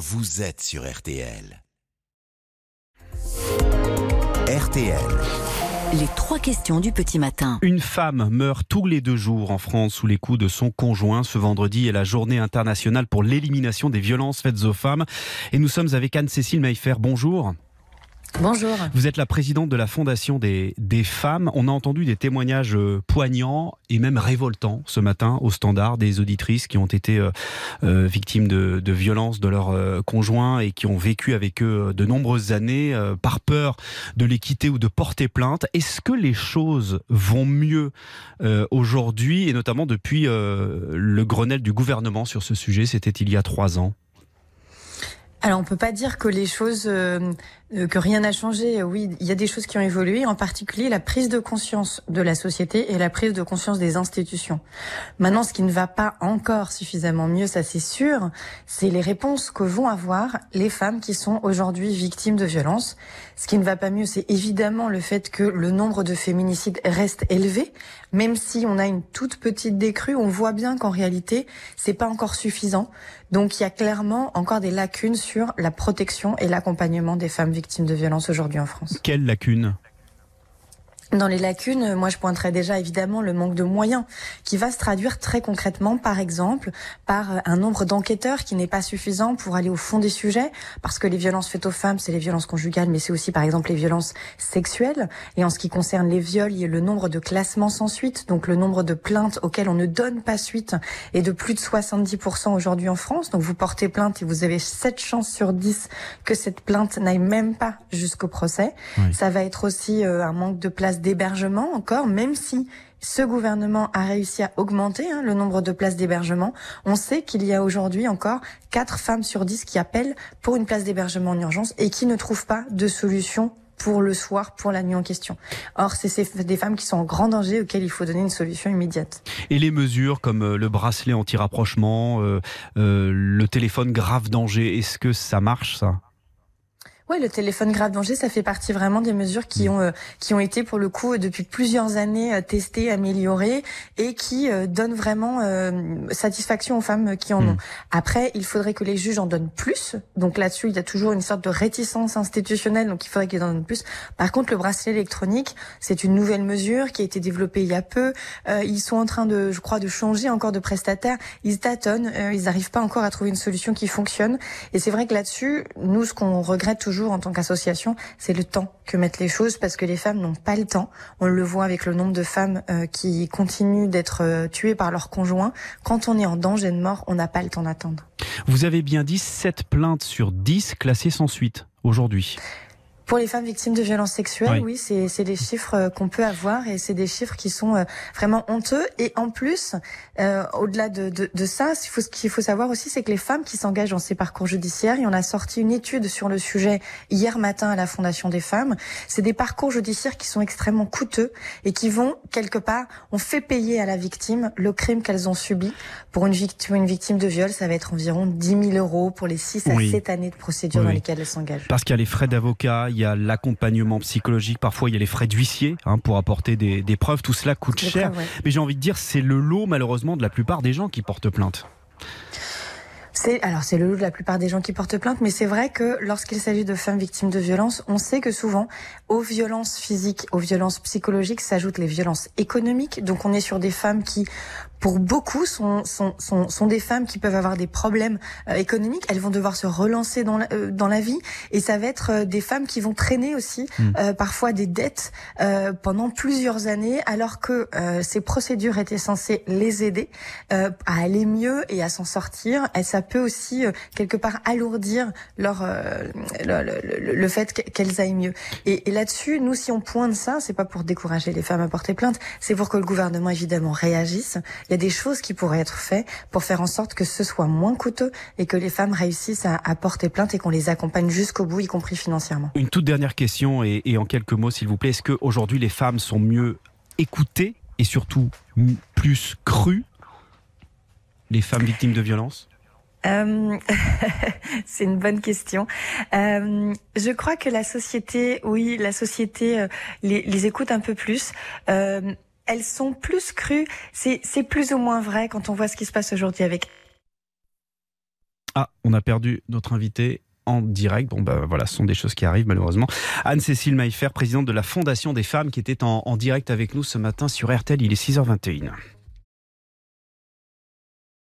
vous êtes sur RTL. RTL. Les trois questions du petit matin. Une femme meurt tous les deux jours en France sous les coups de son conjoint. Ce vendredi est la journée internationale pour l'élimination des violences faites aux femmes. Et nous sommes avec Anne-Cécile Maillefer. Bonjour. Bonjour. Vous êtes la présidente de la Fondation des, des femmes. On a entendu des témoignages euh, poignants et même révoltants ce matin au standard des auditrices qui ont été euh, euh, victimes de, de violences de leurs euh, conjoints et qui ont vécu avec eux de nombreuses années par peur de les quitter ou de porter plainte. Est-ce que les choses vont mieux aujourd'hui et notamment depuis le Grenelle du gouvernement sur ce sujet? C'était il y a trois ans. Alors on peut pas dire que les choses, que rien n'a changé. Oui, il y a des choses qui ont évolué, en particulier la prise de conscience de la société et la prise de conscience des institutions. Maintenant, ce qui ne va pas encore suffisamment mieux, ça c'est sûr, c'est les réponses que vont avoir les femmes qui sont aujourd'hui victimes de violences. Ce qui ne va pas mieux, c'est évidemment le fait que le nombre de féminicides reste élevé, même si on a une toute petite décrue, on voit bien qu'en réalité, c'est pas encore suffisant. Donc il y a clairement encore des lacunes sur la protection et l'accompagnement des femmes victimes de violences aujourd'hui en France. Quelle lacune? Dans les lacunes, moi je pointerais déjà évidemment le manque de moyens qui va se traduire très concrètement par exemple par un nombre d'enquêteurs qui n'est pas suffisant pour aller au fond des sujets parce que les violences faites aux femmes c'est les violences conjugales mais c'est aussi par exemple les violences sexuelles. Et en ce qui concerne les viols il y a le nombre de classements sans suite donc le nombre de plaintes auxquelles on ne donne pas suite est de plus de 70% aujourd'hui en France. Donc vous portez plainte et vous avez 7 chances sur 10 que cette plainte n'aille même pas jusqu'au procès. Oui. ça va être aussi euh, un manque de d'hébergement encore, même si ce gouvernement a réussi à augmenter hein, le nombre de places d'hébergement. On sait qu'il y a aujourd'hui encore 4 femmes sur 10 qui appellent pour une place d'hébergement en urgence et qui ne trouvent pas de solution pour le soir, pour la nuit en question. Or, c'est ces- des femmes qui sont en grand danger auxquelles il faut donner une solution immédiate. Et les mesures comme euh, le bracelet anti-rapprochement, euh, euh, le téléphone grave danger, est-ce que ça marche ça? Oui, le téléphone grave danger, ça fait partie vraiment des mesures qui ont euh, qui ont été pour le coup depuis plusieurs années euh, testées, améliorées et qui euh, donnent vraiment euh, satisfaction aux femmes qui en Mm. ont. Après, il faudrait que les juges en donnent plus. Donc là-dessus, il y a toujours une sorte de réticence institutionnelle, donc il faudrait qu'ils en donnent plus. Par contre, le bracelet électronique, c'est une nouvelle mesure qui a été développée il y a peu. Euh, ils sont en train de, je crois, de changer encore de prestataire. Ils tâtonnent, euh, ils n'arrivent pas encore à trouver une solution qui fonctionne. Et c'est vrai que là-dessus, nous, ce qu'on regrette toujours en tant qu'association, c'est le temps que mettent les choses, parce que les femmes n'ont pas le temps. On le voit avec le nombre de femmes euh, qui continuent d'être euh, tuées par leurs conjoints. Quand on est en danger de mort, on n'a pas le temps d'attendre. Vous avez bien dit 7 plaintes sur 10 classées sans suite aujourd'hui. Pour les femmes victimes de violences sexuelles, Oui. oui, c'est c'est des chiffres euh, qu'on peut avoir et c'est des chiffres qui sont euh, vraiment honteux. Et en plus, euh, au-delà de, de, de ça, ce qu'il faut, savoir aussi, c'est que les femmes qui s'engagent dans ces parcours judiciaires, et on a sorti une étude sur le sujet hier matin à la Fondation des femmes, c'est des parcours judiciaires qui sont extrêmement coûteux et qui vont, quelque part, on fait payer à la victime le crime qu'elles ont subi. Pour une victime, une victime de viol, ça va être environ 10 000 euros pour les 6 à Oui. 7 années de procédure Oui, dans lesquelles elles s'engagent. Parce qu'il y a les frais d'avocat, y a l'accompagnement psychologique, parfois il y a les frais d'huissier hein, pour apporter des, des preuves. Tout cela coûte cher. preuves, ouais. Mais j'ai envie de dire, c'est le lot malheureusement de la plupart des gens qui portent plainte. C'est alors c'est le lot de la plupart des gens qui portent plainte, mais c'est vrai que lorsqu'il s'agit de femmes victimes de violences, on sait que souvent aux violences physiques, aux violences psychologiques s'ajoutent les violences économiques. Donc on est sur des femmes qui, pour beaucoup, sont sont sont, sont des femmes qui peuvent avoir des problèmes euh, économiques. Elles vont devoir se relancer dans la, euh, dans la vie, et ça va être euh, des femmes qui vont traîner aussi Mm. euh, parfois des dettes euh, pendant plusieurs années, alors que euh, ces procédures étaient censées les aider euh, à aller mieux et à s'en sortir. Et ça peut aussi euh, quelque part alourdir leur euh, le, le- le- fait que- qu'elles aillent mieux. Et, et là-dessus, nous, si on pointe ça, c'est pas pour décourager les femmes à porter plainte, c'est pour que le gouvernement évidemment réagisse. Il y a des choses qui pourraient être faites pour faire en sorte que ce soit moins coûteux et que les femmes réussissent à, à porter plainte et qu'on les accompagne jusqu'au bout, y compris financièrement. Une toute dernière question et, et en quelques mots s'il vous plaît. Est-ce qu'aujourd'hui les femmes sont mieux écoutées et surtout plus crues Les femmes victimes de violences? Euh, c'est une bonne question. Euh, je crois que la société, oui, la société euh, les, les écoute un peu plus. Elles sont plus crues. C'est plus ou moins vrai quand on voit ce qui se passe aujourd'hui avec Ah, on a perdu notre invité en direct. Bon, ben voilà, ce sont des choses qui arrivent malheureusement. Anne-Cécile Maillefer, présidente de la Fondation des femmes, qui était en, en direct avec nous ce matin sur RTL. Il est 6h21.